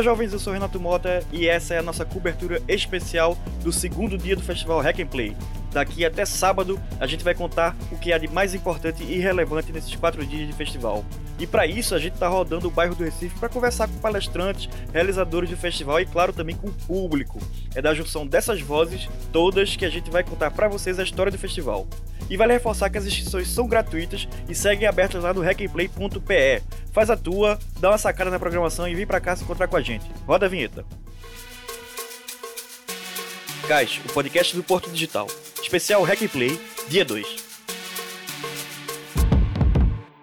Olá, jovens, eu sou Renato Mota e essa é a nossa cobertura especial do segundo dia do festival Hack and Play. Daqui até sábado, a gente vai contar o que há de mais importante e relevante nesses quatro dias de festival. E para isso, a gente está rodando o bairro do Recife para conversar com palestrantes, realizadores do festival e, claro, também com o público. É da junção dessas vozes todas que a gente vai contar para vocês a história do festival. E vale reforçar que as inscrições são gratuitas e seguem abertas lá no hackandplay.pe. Faz a tua, dá uma sacada na programação e vem para cá se encontrar com a gente. Roda a vinheta. Gás, o podcast do Porto Digital. Especial Hack Play, dia 2.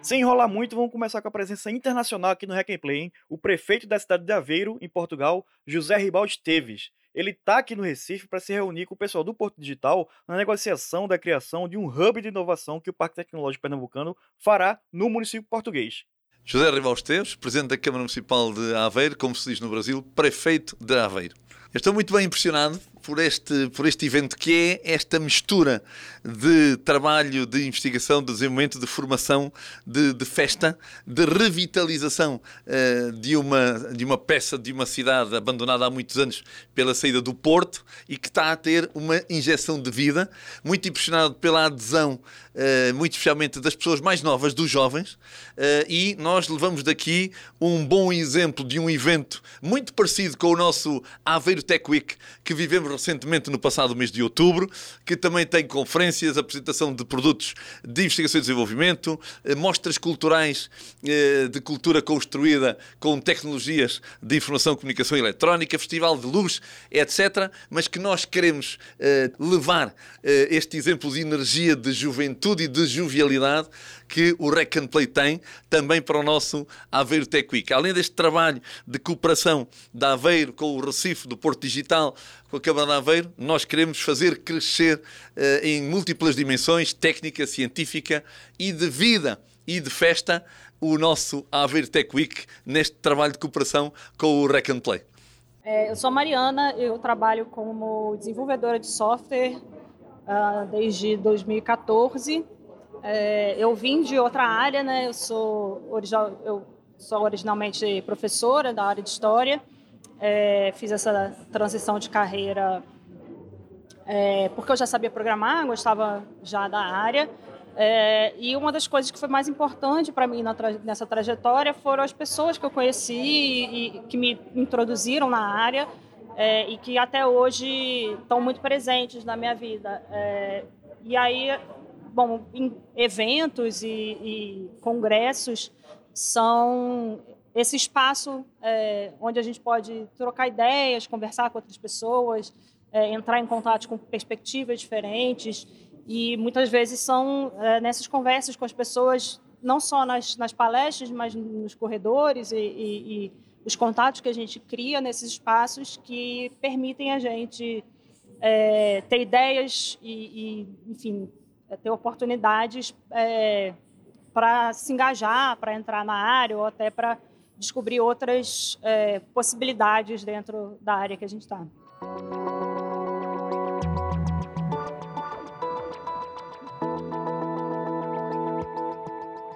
Sem enrolar muito, vamos começar com a presença internacional aqui no Hack Play, hein? O prefeito da cidade de Aveiro, em Portugal, José Ribaldi Teves. Ele está aqui no Recife para se reunir com o pessoal do Porto Digital na negociação da criação de um hub de inovação que o Parque Tecnológico Pernambucano fará no município português. José Teves, presidente da Câmara Municipal de Aveiro, como se diz no Brasil, prefeito de Aveiro. Eu estou muito bem impressionado por este, por este evento, que é esta mistura de trabalho, de investigação, de desenvolvimento, de formação, de, de festa, de revitalização uh, de, uma, de uma peça de uma cidade abandonada há muitos anos pela saída do Porto e que está a ter uma injeção de vida, muito impressionado pela adesão, uh, muito especialmente das pessoas mais novas, dos jovens, uh, e nós levamos daqui um bom exemplo de um evento muito parecido com o nosso Aveiro Tech Week que vivemos recentemente no passado mês de outubro, que também tem conferências, apresentação de produtos de investigação e desenvolvimento, eh, mostras culturais eh, de cultura construída com tecnologias de informação, comunicação eletrónica, festival de luz, etc. Mas que nós queremos eh, levar este exemplo de energia, de juventude e de jovialidade que o Rec and Play tem também para o nosso Aveiro Tech Week. Além deste trabalho de cooperação da Aveiro com o Recife, do Porto Digital, com a de Aveiro, nós queremos fazer crescer uh, em múltiplas dimensões, técnica, científica e de vida e de festa, o nosso Aveiro Tech Week neste trabalho de cooperação com o Rec and Play. É, eu sou Mariana, eu trabalho como desenvolvedora de software uh, desde 2014 é, eu vim de outra área, né? Eu sou, original, eu sou originalmente professora da área de história. É, fiz essa transição de carreira é, porque eu já sabia programar, gostava já da área. É, e uma das coisas que foi mais importante para mim tra nessa trajetória foram as pessoas que eu conheci e, e que me introduziram na área é, e que até hoje estão muito presentes na minha vida. É, e aí bom, eventos e, e congressos são esse espaço é, onde a gente pode trocar ideias, conversar com outras pessoas, é, entrar em contato com perspectivas diferentes. E muitas vezes são é, nessas conversas com as pessoas, não só nas, nas palestras, mas nos corredores e, e, e, os contatos que a gente cria nesses espaços que permitem a gente é, ter ideias e, e enfim, é, ter oportunidades é, para se engajar, para entrar na área ou até para descobrir outras é, possibilidades dentro da área que a gente está.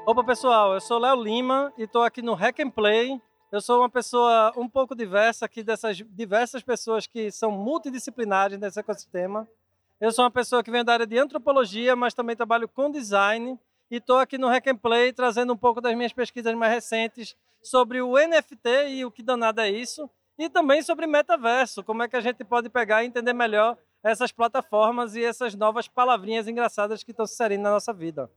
Opa pessoal, eu sou Léo Lima e estou aqui no Hack and Play. Eu sou uma pessoa um pouco diversa aqui dessas diversas pessoas que são multidisciplinares nesse ecossistema. Eu sou uma pessoa que vem da área de antropologia, mas também trabalho com design e estou aqui no Hack and Play trazendo um pouco das minhas pesquisas mais recentes sobre o NFT e o que danado é isso, e também sobre metaverso, como é que a gente pode pegar e entender melhor essas plataformas e essas novas palavrinhas engraçadas que estão se inserindo na nossa vida.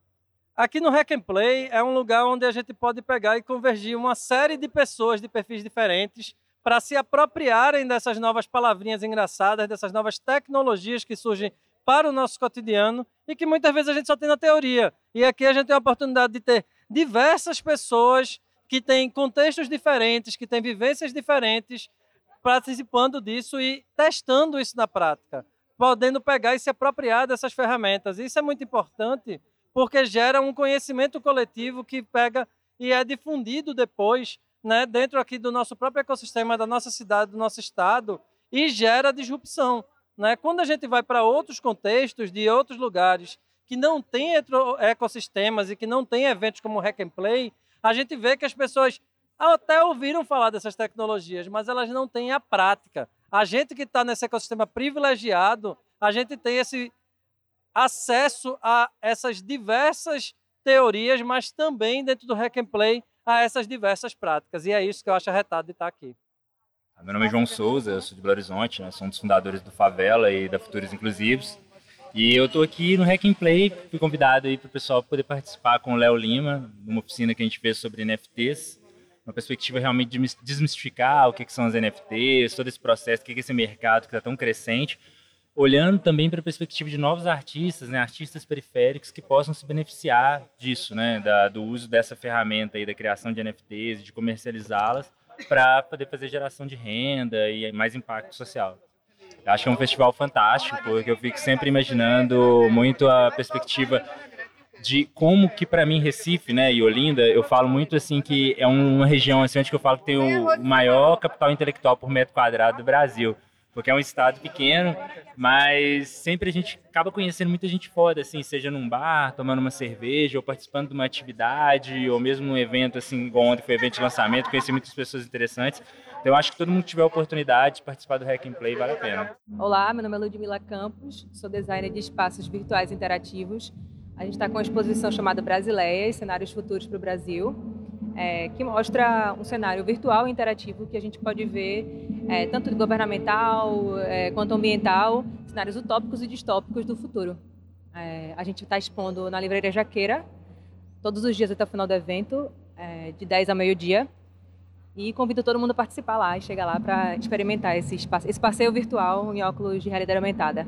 Aqui no Hack and Play é um lugar onde a gente pode pegar e convergir uma série de pessoas de perfis diferentes para se apropriarem dessas novas palavrinhas engraçadas, dessas novas tecnologias que surgem para o nosso cotidiano e que muitas vezes a gente só tem na teoria. E aqui a gente tem a oportunidade de ter diversas pessoas que têm contextos diferentes, que têm vivências diferentes, participando disso e testando isso na prática, podendo pegar e se apropriar dessas ferramentas. Isso é muito importante porque gera um conhecimento coletivo que pega e é difundido depois né, dentro aqui do nosso próprio ecossistema, da nossa cidade, do nosso estado, e gera disrupção. Né? Quando a gente vai para outros contextos, de outros lugares, que não tem ecossistemas e que não tem eventos como o Hack and Play, a gente vê que as pessoas até ouviram falar dessas tecnologias, mas elas não têm a prática. A gente que está nesse ecossistema privilegiado, a gente tem esse acesso a essas diversas teorias, mas também dentro do Hack and Play a essas diversas práticas. E é isso que eu acho arretado de estar aqui. Meu nome é João Souza, eu sou de Belo Horizonte, né? sou um dos fundadores do Favela e da Futuros Inclusivos. E eu estou aqui no Hack and Play, fui convidado aí para o pessoal poder participar com o Léo Lima, numa oficina que a gente fez sobre NFTs, uma perspectiva realmente de desmistificar o que, que são as NFTs, todo esse processo, o que é esse mercado que está tão crescente, olhando também para a perspectiva de novos artistas, né, artistas periféricos que possam se beneficiar disso, né, da, do uso dessa ferramenta aí da criação de NFTs, de comercializá-las para poder fazer geração de renda e mais impacto social. Acho que é um festival fantástico, porque eu fico sempre imaginando muito a perspectiva de como que para mim Recife, né, e Olinda, eu falo muito assim que é uma região assim onde eu falo que tem o maior capital intelectual por metro quadrado do Brasil, porque é um estado pequeno, mas sempre a gente acaba conhecendo muita gente foda, assim, seja num bar, tomando uma cerveja, ou participando de uma atividade, ou mesmo num evento assim, igual ontem foi um evento de lançamento, conheci muitas pessoas interessantes. Então, eu acho que todo mundo que tiver a oportunidade de participar do Hack and Play vale a pena. Olá, meu nome é Ludmila Campos, sou designer de espaços virtuais interativos. A gente está com uma exposição chamada Brasileias, Cenários Futuros para o Brasil, é, que mostra um cenário virtual e interativo que a gente pode ver é, tanto governamental é, quanto ambiental, cenários utópicos e distópicos do futuro. É, a gente está expondo na Livraria Jaqueira, todos os dias até o final do evento, é, de 10 a meio-dia, e convido todo mundo a participar lá e chegar lá para experimentar esse, esse passeio virtual em óculos de realidade aumentada.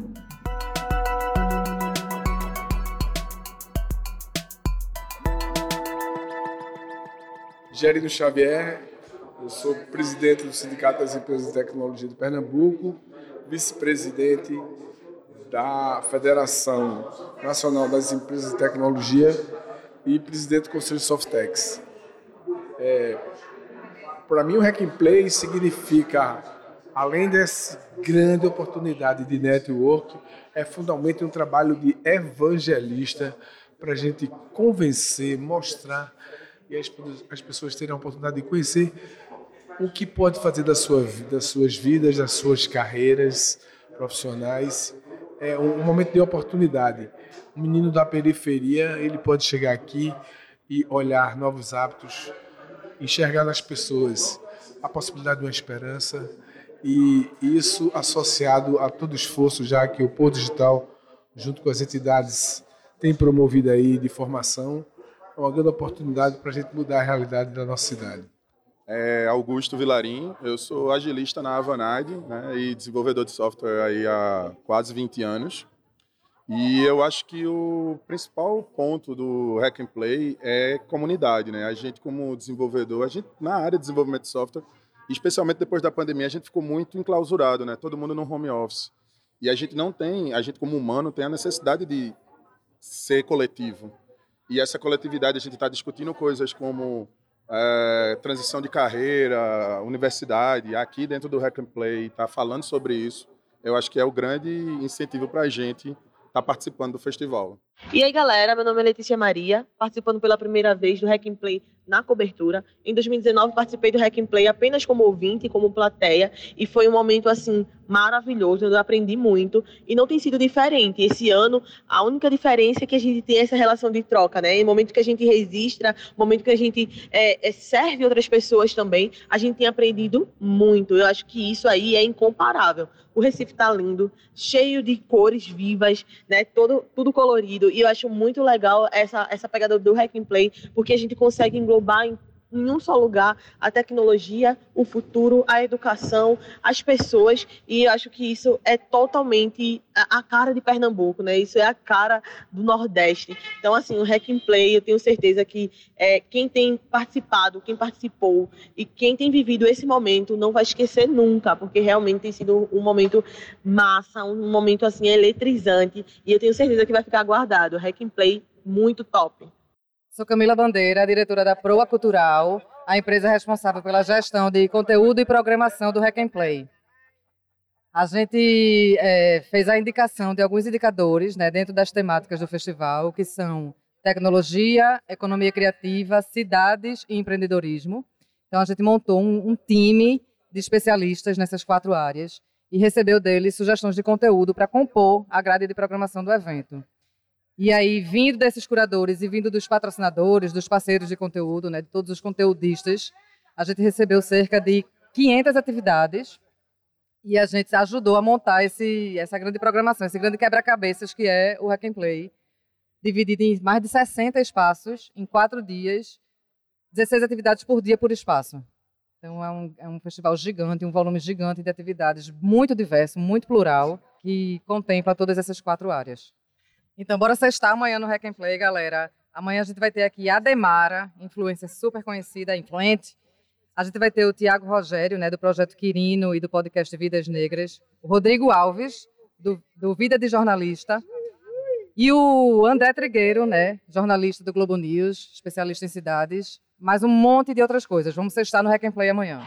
Gerino Xavier, eu sou presidente do Sindicato das Empresas de Tecnologia de Pernambuco, vice-presidente da Federação Nacional das Empresas de Tecnologia e presidente do Conselho Softex. É, para mim, o Hack and Play significa, além dessa grande oportunidade de network, é fundamentalmente um trabalho de evangelista para a gente convencer, mostrar e as, as pessoas terem a oportunidade de conhecer o que pode fazer da sua, das suas vidas, das suas carreiras profissionais. É um, momento de oportunidade. Um menino da periferia, ele pode chegar aqui e olhar novos hábitos, enxergar nas pessoas a possibilidade de uma esperança e isso associado a todo o esforço já que o Pôr Digital, junto com as entidades, tem promovido aí de formação, é uma grande oportunidade para a gente mudar a realidade da nossa cidade. É Augusto Vilarim, eu sou agilista na Avanade né, e desenvolvedor de software aí há quase 20 anos. E eu acho que o principal ponto do Hack and Play é comunidade, né? A gente como desenvolvedor, a gente na área de desenvolvimento de software, especialmente depois da pandemia, a gente ficou muito enclausurado, né? Todo mundo no home office. E a gente não tem, a gente como humano tem a necessidade de ser coletivo. E essa coletividade a gente está discutindo coisas como é, transição de carreira, universidade, aqui dentro do Hack and Play, está falando sobre isso. Eu acho que é o grande incentivo para a gente estar tá participando do festival. E aí, galera, meu nome é Letícia Maria, participando pela primeira vez do Hack and Play na cobertura. Em 2019 participei do Hack and Play apenas como ouvinte, como plateia, e foi um momento assim maravilhoso, eu aprendi muito e não tem sido diferente. Esse ano a única diferença é que a gente tem essa relação de troca, né? Em momento que a gente registra, momento que a gente é, é, serve outras pessoas também, a gente tem aprendido muito. Eu acho que isso aí é incomparável. O Recife está lindo, cheio de cores vivas, né? Todo, tudo colorido. E eu acho muito legal essa, essa pegada do Hack and Play, porque a gente consegue englobar em, em um só lugar a tecnologia, o futuro, a educação, as pessoas, e acho que isso é totalmente a, cara de Pernambuco, né? Isso é a cara do Nordeste. Então, assim, o Hack and Play, eu tenho certeza que é, quem tem participado, quem participou e quem tem vivido esse momento não vai esquecer nunca, porque realmente tem sido um momento massa, um momento assim eletrizante, e eu tenho certeza que vai ficar guardado. Hack and Play muito top. Sou Camila Bandeira, diretora da Proa Cultural, a empresa responsável pela gestão de conteúdo e programação do Hack and Play. A gente é, fez a indicação de alguns indicadores né, dentro das temáticas do festival, que são tecnologia, economia criativa, cidades e empreendedorismo. Então a gente montou um, um time de especialistas nessas quatro áreas e recebeu deles sugestões de conteúdo para compor a grade de programação do evento. E aí, vindo desses curadores e vindo dos patrocinadores, dos parceiros de conteúdo, né, de todos os conteudistas, a gente recebeu cerca de 500 atividades e a gente ajudou a montar esse, essa grande programação, esse grande quebra-cabeças que é o Hack and Play, dividido em mais de 60 espaços, em quatro dias, 16 atividades por dia por espaço. Então é um, é um festival gigante, um volume gigante de atividades, muito diverso, muito plural, que contempla todas essas quatro áreas. Então, bora sextar amanhã no Hack and Play, galera. Amanhã a gente vai ter aqui a Demara, influência super conhecida, influente. A gente vai ter o Tiago Rogério, né, do Projeto Quirino e do podcast Vidas Negras. O Rodrigo Alves, do, do Vida de Jornalista. E o André Trigueiro, né, jornalista do Globo News, especialista em cidades. Mais um monte de outras coisas. Vamos sextar no Hack and Play amanhã.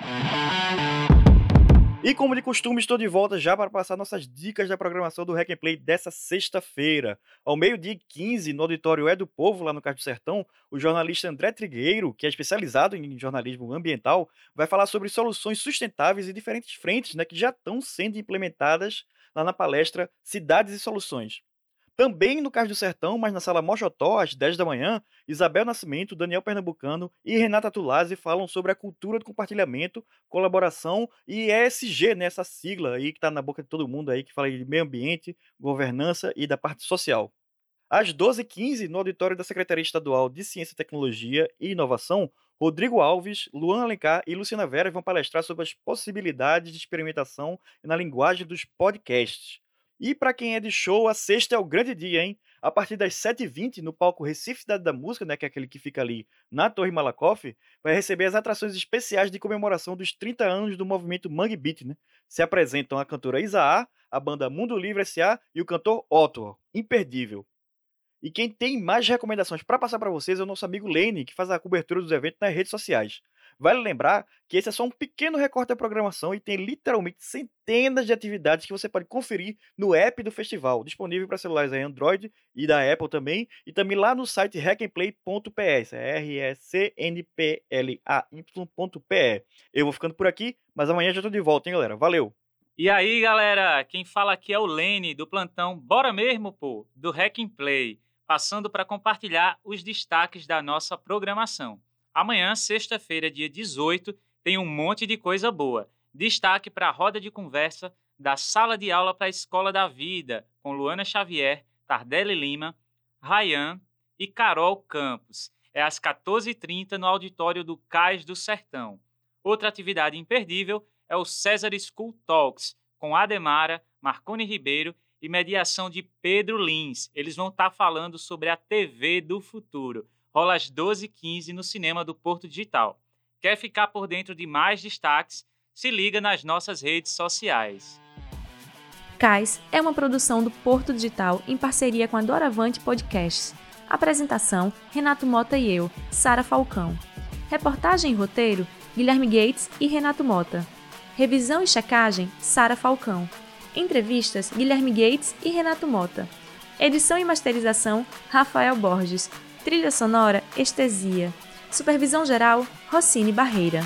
E como de costume, estou de volta já para passar nossas dicas da programação do Hack and Play dessa sexta-feira. Ao meio-dia 15, no auditório É do Povo, lá no Cais do Sertão, o jornalista André Trigueiro, que é especializado em jornalismo ambiental, vai falar sobre soluções sustentáveis e diferentes frentes né, que já estão sendo implementadas lá na palestra Cidades e Soluções. Também no Cais do Sertão, mas na sala Mochotó, às 10 da manhã, Isabel Nascimento, Daniel Pernambucano e Renata Tulazzi falam sobre a cultura do compartilhamento, colaboração e ESG, né, essa sigla aí que está na boca de todo mundo aí, que fala de meio ambiente, governança e da parte social. Às 12h15, no auditório da Secretaria Estadual de Ciência, Tecnologia e Inovação, Rodrigo Alves, Luan Alencar e Luciana Vera vão palestrar sobre as possibilidades de experimentação na linguagem dos podcasts. E para quem é de show, a sexta é o grande dia, hein? A partir das 7h20, no palco Recife Cidade da Música, né, que é aquele que fica ali na Torre Malakoff, vai receber as atrações especiais de comemoração dos 30 anos do movimento Mangue Beat, né? Se apresentam a cantora Isaá, a banda Mundo Livre S.A. e o cantor Otto. Imperdível. E quem tem mais recomendações para passar para vocês é o nosso amigo Lene, que faz a cobertura dos eventos nas redes sociais. Vale lembrar que esse é só um pequeno recorte da programação e tem literalmente centenas de atividades que você pode conferir no app do festival, disponível para celulares Android e da Apple também, e também lá no site hackandplay.ps, r e c n p l a y.pe. Eu vou ficando por aqui, mas amanhã já estou de volta, hein, galera? Valeu! E aí, galera, quem fala aqui é o Lene, do plantão Bora Mesmo, pô, do Hack Play, passando para compartilhar os destaques da nossa programação. Amanhã, sexta-feira, dia 18, tem um monte de coisa boa. Destaque para a roda de conversa da Sala de Aula para a Escola da Vida, com Luana Xavier, Tardelli Lima, Rayan e Carol Campos. É às 14h30 no auditório do Cais do Sertão. Outra atividade imperdível é o César School Talks, com Ademara, Marconi Ribeiro e mediação de Pedro Lins. Eles vão estar tá falando sobre a TV do futuro rola às 12h15 no cinema do Porto Digital. Quer ficar por dentro de mais destaques? Se liga nas nossas redes sociais. CAIS é uma produção do Porto Digital em parceria com a Doravante Podcasts. Apresentação: Renato Mota e eu, Sara Falcão. Reportagem e roteiro: Guilherme Gates e Renato Mota. Revisão e checagem: Sara Falcão. Entrevistas: Guilherme Gates e Renato Mota. Edição e masterização: Rafael Borges. Trilha sonora Estesia. Supervisão geral Rossini Barreira.